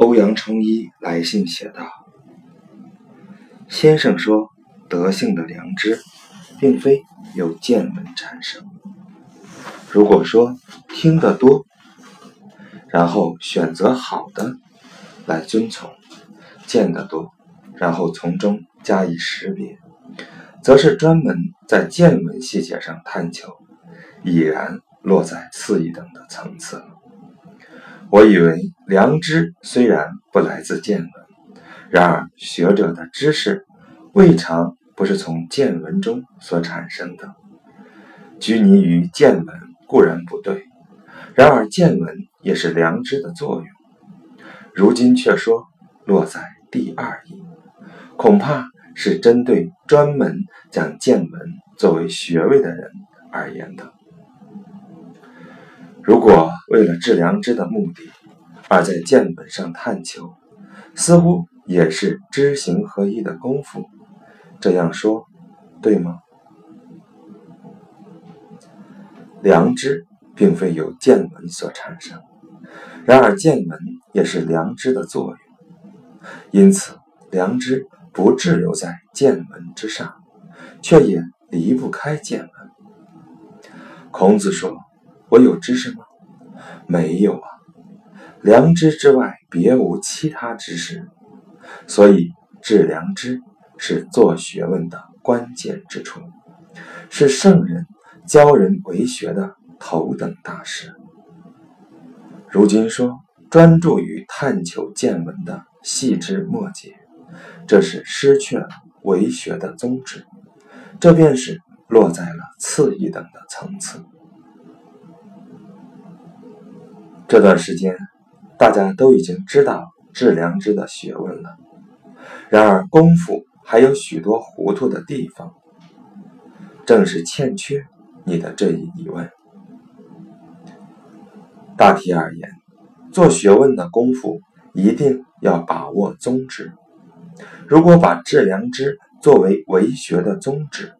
欧阳崇一来信写道：“先生说，德性的良知，并非由见闻产生。如果说听得多，然后选择好的来遵从；见得多，然后从中加以识别，则是专门在见闻细节上探求，已然落在次一等的层次了。”我以为良知虽然不来自见闻，然而学者的知识未尝不是从见闻中所产生的。拘泥于见闻固然不对，然而见闻也是良知的作用。如今却说落在第二义，恐怕是针对专门将见闻作为学位的人而言的。如果为了治良知的目的，而在见本上探求，似乎也是知行合一的功夫。这样说，对吗？良知并非由见闻所产生，然而见闻也是良知的作用，因此良知不滞留在见闻之上，却也离不开见闻。孔子说。我有知识吗？没有啊，良知之外别无其他知识，所以治良知是做学问的关键之处，是圣人教人为学的头等大事。如今说专注于探求见闻的细枝末节，这是失去了为学的宗旨，这便是落在了次一等的层次。这段时间，大家都已经知道治良知的学问了。然而功夫还有许多糊涂的地方，正是欠缺你的这一疑问。大体而言，做学问的功夫一定要把握宗旨。如果把治良知作为为学的宗旨，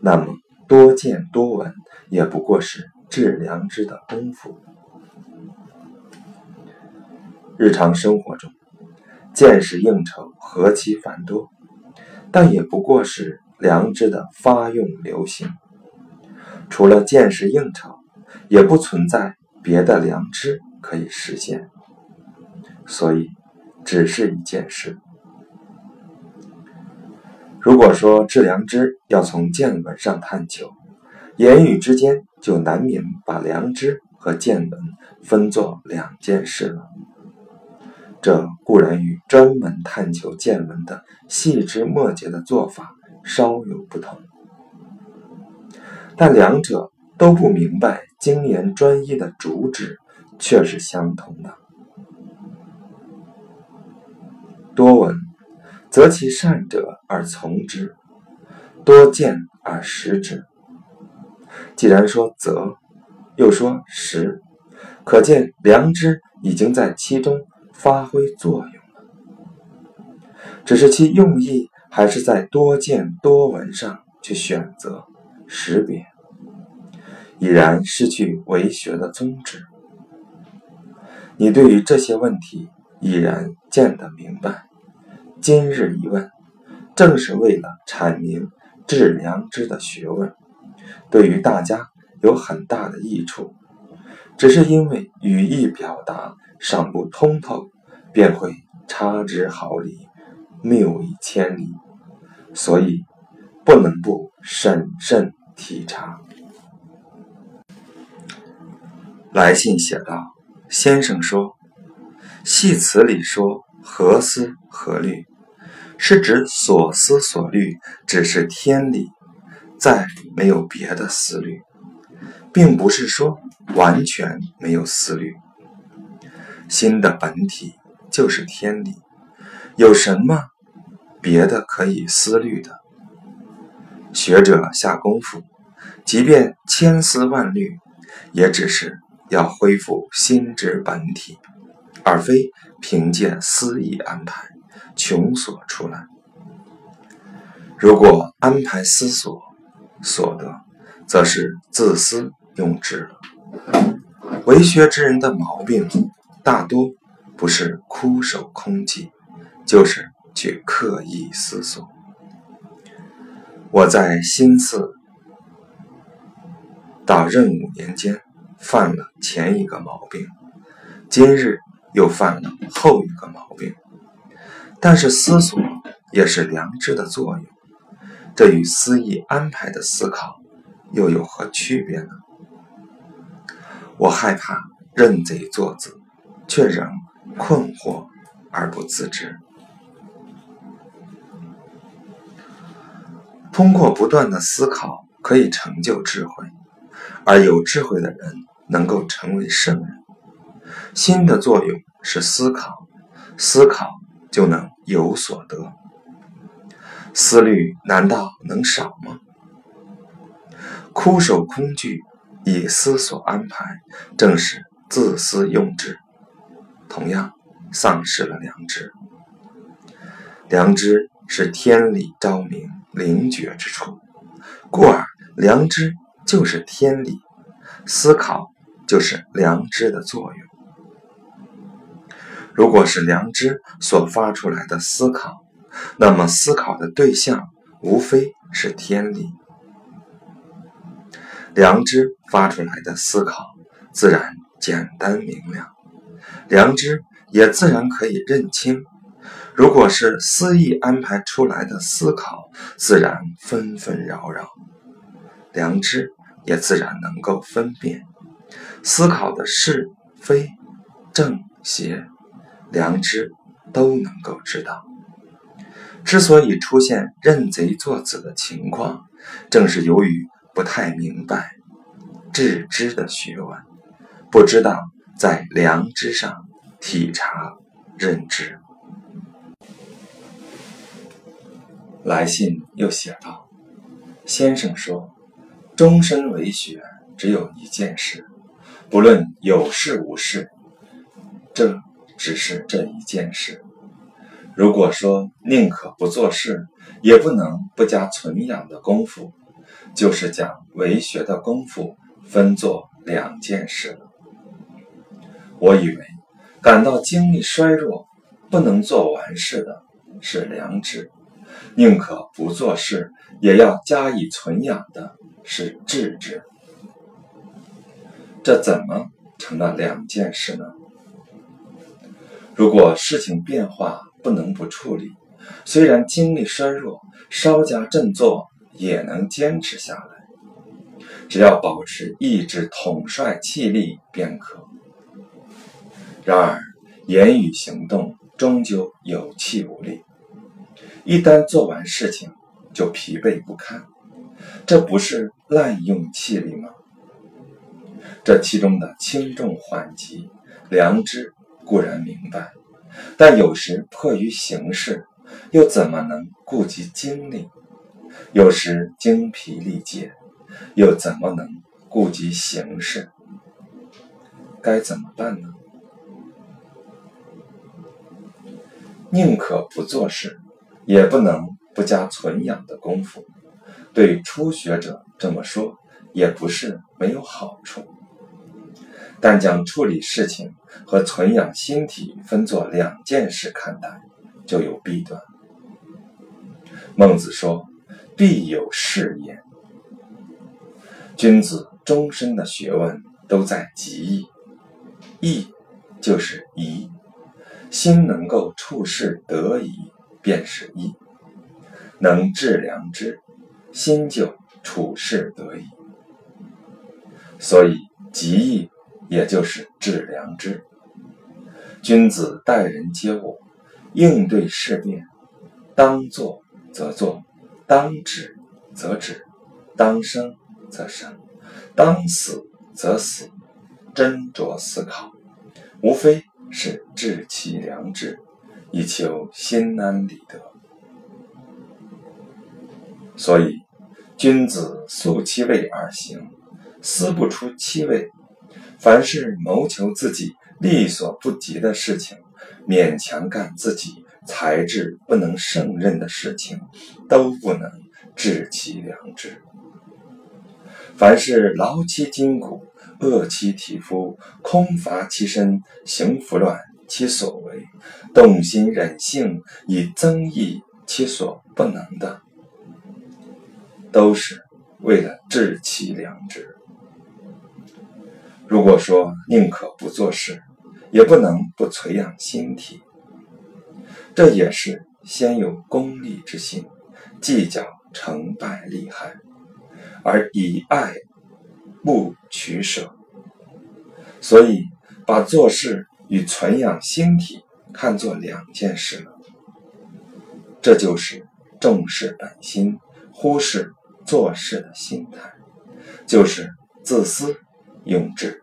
那么多见多闻也不过是治良知的功夫。日常生活中，见识应酬何其繁多，但也不过是良知的发用流行。除了见识应酬，也不存在别的良知可以实现。所以，只是一件事。如果说治良知要从见闻上探求，言语之间就难免把良知和见闻分作两件事了。这固然与专门探求见闻的细枝末节的做法稍有不同，但两者都不明白精研专一的主旨却是相同的。多闻，则其善者而从之；多见而识之。既然说则，又说识，可见良知已经在其中。发挥作用了，只是其用意还是在多见多闻上去选择识别，已然失去为学的宗旨。你对于这些问题已然见得明白，今日一问，正是为了阐明致良知的学问，对于大家有很大的益处。只是因为语义表达尚不通透。便会差之毫厘，谬以千里，所以不能不审慎体察。来信写道：“先生说，戏词里说何思何虑，是指所思所虑只是天理，再没有别的思虑，并不是说完全没有思虑。心的本体。”就是天理，有什么别的可以思虑的？学者下功夫，即便千思万虑，也只是要恢复心之本体，而非凭借私意安排穷索出来。如果安排思索所得，则是自私用智了。为学之人的毛病，大多。不是枯守空寂，就是去刻意思索。我在新寺到壬午年间犯了前一个毛病，今日又犯了后一个毛病。但是思索也是良知的作用，这与私意安排的思考又有何区别呢？我害怕认贼作子，却仍困惑而不自知。通过不断的思考，可以成就智慧，而有智慧的人能够成为圣人。心的作用是思考，思考就能有所得。思虑难道能少吗？枯守空具。以思所安排，正是自私用之，同样丧失了良知。良知是天理昭明、灵觉之处，故而良知就是天理，思考就是良知的作用。如果是良知所发出来的思考，那么思考的对象无非是天理。良知发出来的思考，自然简单明亮，良知也自然可以认清。如果是私意安排出来的思考，自然纷纷扰扰，良知也自然能够分辨。思考的是非、正邪，良知都能够知道。之所以出现认贼作子的情况，正是由于。不太明白致知的学问，不知道在良知上体察认知。来信又写道：“先生说，终身为学只有一件事，不论有事无事，这只是这一件事。如果说宁可不做事，也不能不加存养的功夫。”就是将为学的功夫分作两件事了。我以为感到精力衰弱，不能做完事的是良知，宁可不做事也要加以存养的是智知。这怎么成了两件事呢？如果事情变化不能不处理，虽然精力衰弱，稍加振作。也能坚持下来，只要保持意志统帅气力便可。然而言语行动终究有气无力，一旦做完事情就疲惫不堪，这不是滥用气力吗？这其中的轻重缓急，良知固然明白，但有时迫于形势，又怎么能顾及精力？有时精疲力竭，又怎么能顾及形势？该怎么办呢？宁可不做事，也不能不加存养的功夫。对初学者这么说，也不是没有好处。但将处理事情和存养心体分作两件事看待，就有弊端。孟子说。必有事焉。君子终身的学问都在极意，意就是宜，心能够处事得宜，便是义。能治良知，心就处事得宜。所以极义也就是治良知。君子待人接物，应对事变，当做则做。当止则止，当生则生，当死则死，斟酌思考，无非是治其良知，以求心安理得。所以，君子素其位而行，思不出其位。凡是谋求自己力所不及的事情，勉强干自己。才智不能胜任的事情，都不能治其良知。凡是劳其筋骨、饿其体肤、空乏其身、行拂乱、其所为，动心忍性以增益其所不能的，都是为了治其良知。如果说宁可不做事，也不能不培养心体，这也是先有功利之心，计较成败利害，而以爱不取舍，所以把做事与存养心体看作两件事了。这就是重视本心，忽视做事的心态，就是自私用智，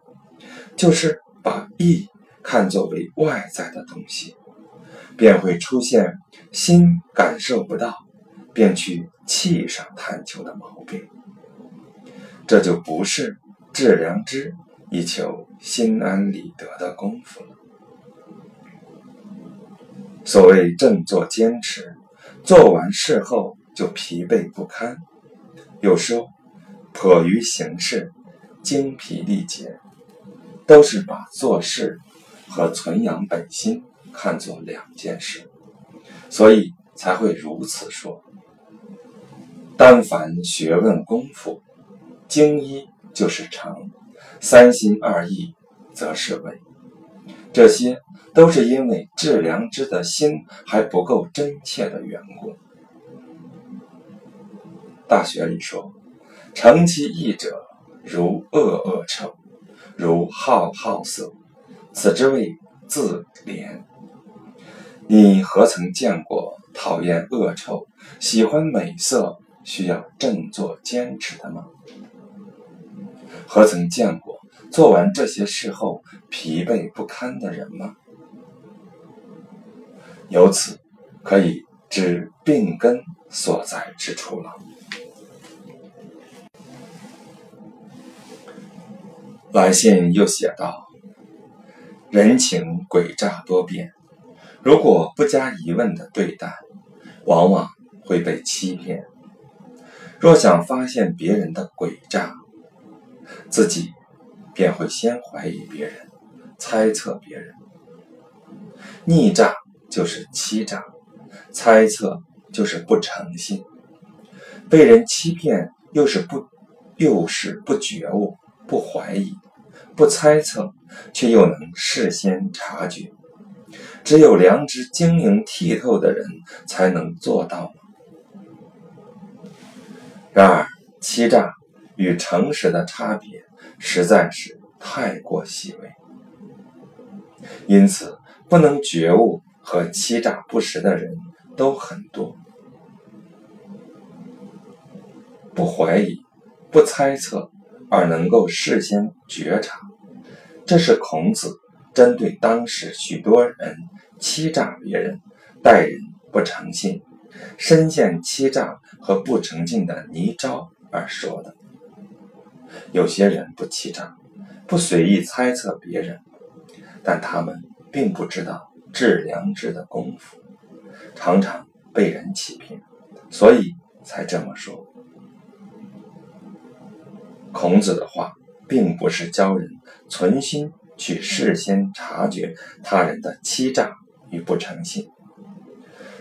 就是把意。看作为外在的东西，便会出现心感受不到，便去气上探求的毛病。这就不是治良知以求心安理得的功夫了。所谓振作坚持，做完事后就疲惫不堪；有说迫于形势，精疲力竭，都是把做事。和存养本心看作两件事，所以才会如此说。但凡学问功夫，精一就是诚，三心二意则是伪。这些都是因为致良知的心还不够真切的缘故。大学里说：“诚其意者，如恶恶臭，如好好色。”此之谓自怜。你何曾见过讨厌恶臭、喜欢美色、需要振作坚持的吗？何曾见过做完这些事后疲惫不堪的人吗？由此可以知病根所在之处了。来信又写道。人情诡诈多变，如果不加疑问的对待，往往会被欺骗。若想发现别人的诡诈，自己便会先怀疑别人，猜测别人。逆诈就是欺诈，猜测就是不诚信。被人欺骗，又是不，又是不觉悟，不怀疑。不猜测，却又能事先察觉，只有良知晶莹剔透的人才能做到。然而，欺诈与诚实的差别实在是太过细微，因此不能觉悟和欺诈不实的人都很多。不怀疑，不猜测。而能够事先觉察，这是孔子针对当时许多人欺诈别人、待人不诚信、深陷欺诈和不诚信的泥沼而说的。有些人不欺诈，不随意猜测别人，但他们并不知道治良知的功夫，常常被人欺骗，所以才这么说。孔子的话，并不是教人存心去事先察觉他人的欺诈与不诚信，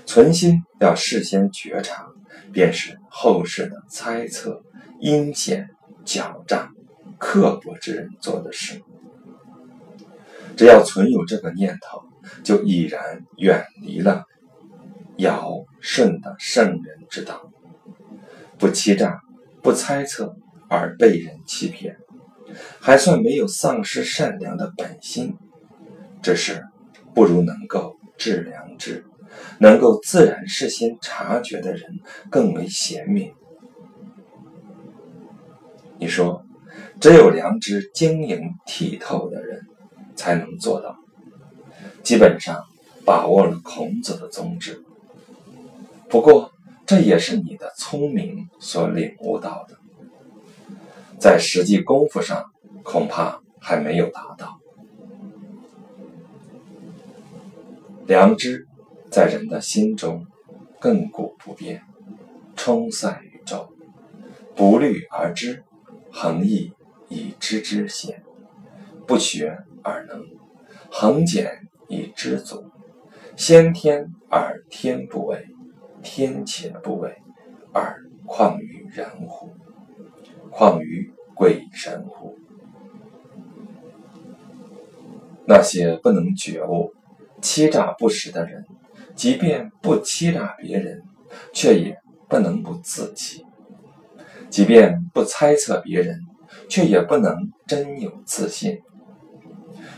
存心要事先觉察，便是后世的猜测、阴险、狡诈、刻薄之人做的事。只要存有这个念头，就已然远离了尧舜的圣人之道，不欺诈，不猜测。而被人欺骗，还算没有丧失善良的本心，只是不如能够治良知、能够自然事先察觉的人更为贤明。你说，只有良知晶莹剔透的人才能做到，基本上把握了孔子的宗旨。不过，这也是你的聪明所领悟到的。在实际功夫上，恐怕还没有达到。良知在人的心中亘古不变，充塞宇宙，不虑而知，恒毅以知之险；不学而能，恒简以知足。先天而天不为，天且不为，而况于人乎？况于鬼神乎？那些不能觉悟、欺诈不实的人，即便不欺诈别人，却也不能不自欺；即便不猜测别人，却也不能真有自信。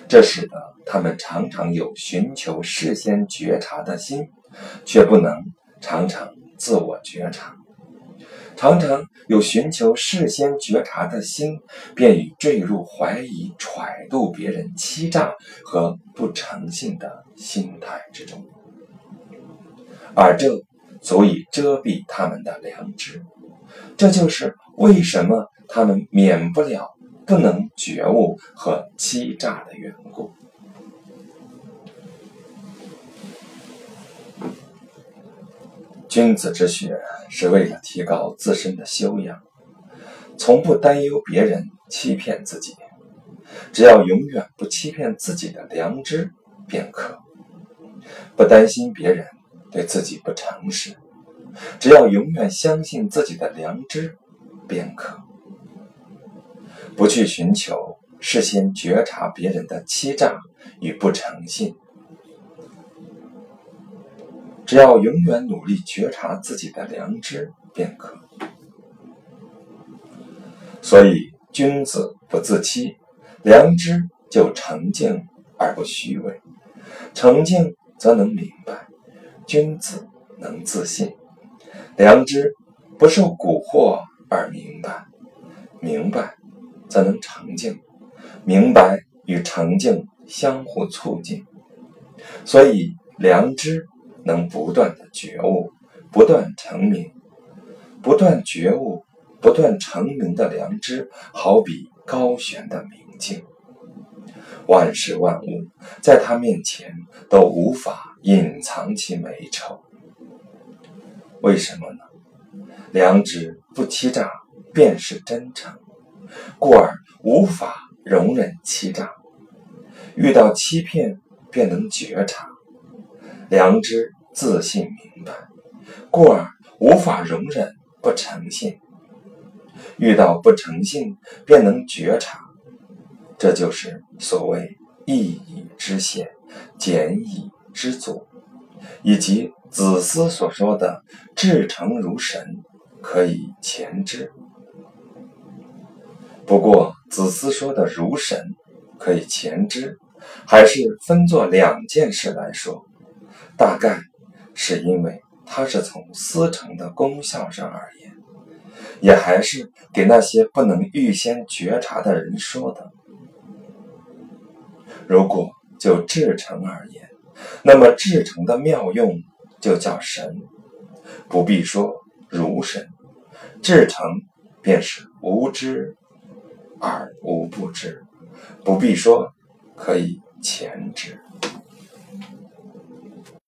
这使得他们常常有寻求事先觉察的心，却不能常常自我觉察。常常有寻求事先觉察的心，便已坠入怀疑、揣度别人、欺诈和不诚信的心态之中，而这足以遮蔽他们的良知。这就是为什么他们免不了不能觉悟和欺诈的缘故。君子之学是为了提高自身的修养，从不担忧别人欺骗自己，只要永远不欺骗自己的良知便可；不担心别人对自己不诚实，只要永远相信自己的良知便可；不去寻求事先觉察别人的欺诈与不诚信。只要永远努力觉察自己的良知便可。所以，君子不自欺，良知就澄净而不虚伪。澄净则能明白，君子能自信，良知不受蛊惑而明白，明白则能澄净，明白与澄净相互促进。所以，良知。能不断的觉悟，不断成名，不断觉悟，不断成名的良知，好比高悬的明镜，万事万物在他面前都无法隐藏其美丑。为什么呢？良知不欺诈，便是真诚，故而无法容忍欺诈。遇到欺骗，便能觉察。良知自信明白，故而无法容忍不诚信；遇到不诚信，便能觉察。这就是所谓“义以知险，简以知足”，以及子思所说的“至诚如神，可以前知”。不过，子思说的“如神，可以前知”，还是分作两件事来说。大概是因为他是从思成的功效上而言，也还是给那些不能预先觉察的人说的。如果就至诚而言，那么至诚的妙用就叫神，不必说如神。至诚便是无知而无不知，不必说可以前知。